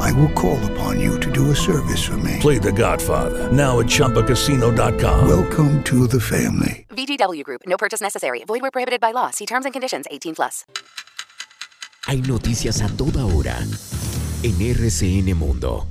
I will call upon you to do a service for me. Play The Godfather now at ChumbaCasino.com. Welcome to the family. VGW Group. No purchase necessary. Void where prohibited by law. See terms and conditions. 18 plus. Hay noticias a toda hora en RCN Mundo.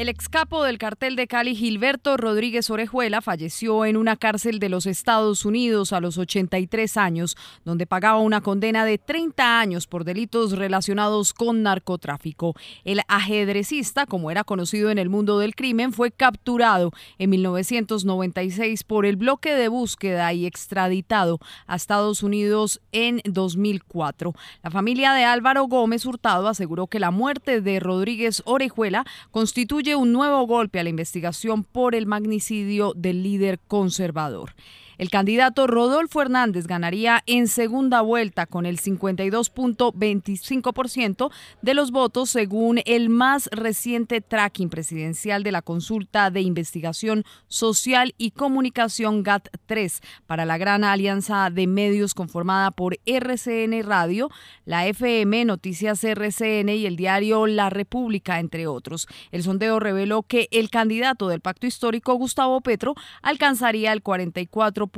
El excapo del cartel de Cali, Gilberto Rodríguez Orejuela, falleció en una cárcel de los Estados Unidos a los 83 años, donde pagaba una condena de 30 años por delitos relacionados con narcotráfico. El ajedrecista, como era conocido en el mundo del crimen, fue capturado en 1996 por el bloque de búsqueda y extraditado a Estados Unidos en 2004. La familia de Álvaro Gómez Hurtado aseguró que la muerte de Rodríguez Orejuela constituye un nuevo golpe a la investigación por el magnicidio del líder conservador. El candidato Rodolfo Hernández ganaría en segunda vuelta con el 52.25% de los votos según el más reciente tracking presidencial de la consulta de investigación social y comunicación GAT3 para la gran alianza de medios conformada por RCN Radio, la FM, Noticias RCN y el diario La República, entre otros. El sondeo reveló que el candidato del pacto histórico, Gustavo Petro, alcanzaría el 44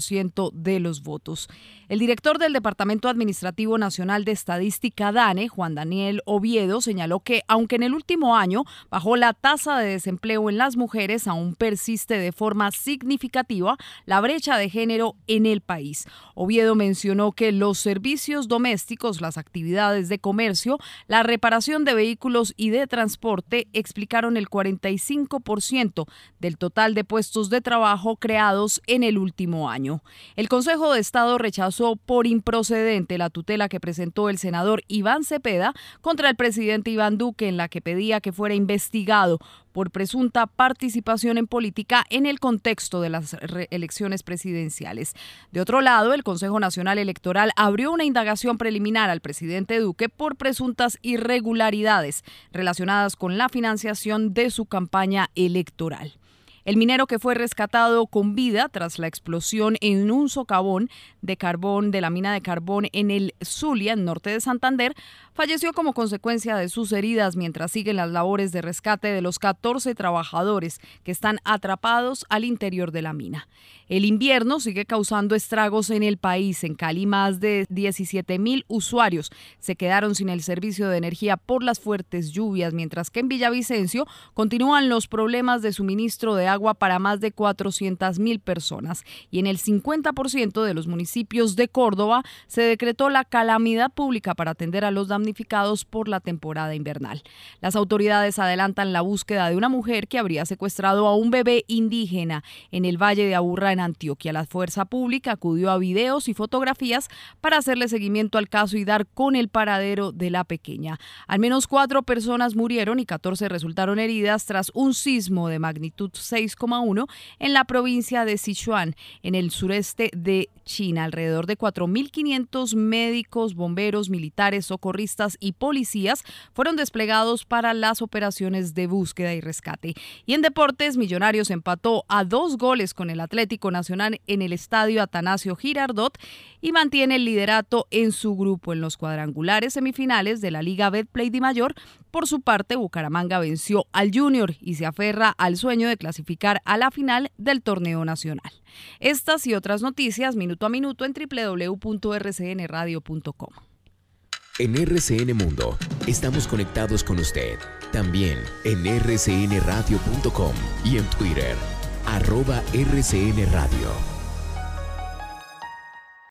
ciento de los votos. El director del Departamento Administrativo Nacional de Estadística DANE, Juan Daniel Oviedo, señaló que aunque en el último año bajó la tasa de desempleo en las mujeres, aún persiste de forma significativa la brecha de género en el país. Oviedo mencionó que los servicios domésticos, las actividades de comercio, la reparación de vehículos y de transporte explicaron el 45% del total de puestos de trabajo creados en el último año. El Consejo de Estado rechazó por improcedente la tutela que presentó el senador Iván Cepeda contra el presidente Iván Duque en la que pedía que fuera investigado por presunta participación en política en el contexto de las elecciones presidenciales. De otro lado, el Consejo Nacional Electoral abrió una indagación preliminar al presidente Duque por presuntas irregularidades relacionadas con la financiación de su campaña electoral. El minero que fue rescatado con vida tras la explosión en un socavón de carbón de la mina de carbón en el Zulia, en norte de Santander, falleció como consecuencia de sus heridas mientras siguen las labores de rescate de los 14 trabajadores que están atrapados al interior de la mina. El invierno sigue causando estragos en el país. En Cali, más de 17 mil usuarios se quedaron sin el servicio de energía por las fuertes lluvias, mientras que en Villavicencio continúan los problemas de suministro de agua para más de 400 mil personas. Y en el 50% de los municipios de Córdoba se decretó la calamidad pública para atender a los damnificados por la temporada invernal. Las autoridades adelantan la búsqueda de una mujer que habría secuestrado a un bebé indígena en el Valle de Aburra, en Antioquia. La fuerza pública acudió a videos y fotografías para hacerle seguimiento al caso y dar con el paradero de la pequeña. Al menos cuatro personas murieron y 14 resultaron heridas tras un sismo de magnitud 6,1 en la provincia de Sichuan, en el sureste de China. Alrededor de 4.500 médicos, bomberos, militares, socorristas y policías fueron desplegados para las operaciones de búsqueda y rescate. Y en deportes, Millonarios empató a dos goles con el Atlético Nacional en el estadio Atanasio Girardot y mantiene el liderato en su grupo en los cuadrangulares semifinales de la Liga Betplay de Mayor. Por su parte, Bucaramanga venció al Junior y se aferra al sueño de clasificar a la final del torneo nacional. Estas y otras noticias minuto a minuto en www.rcnradio.com. En RCN Mundo estamos conectados con usted. También en rcnradio.com y en Twitter, arroba rcnradio.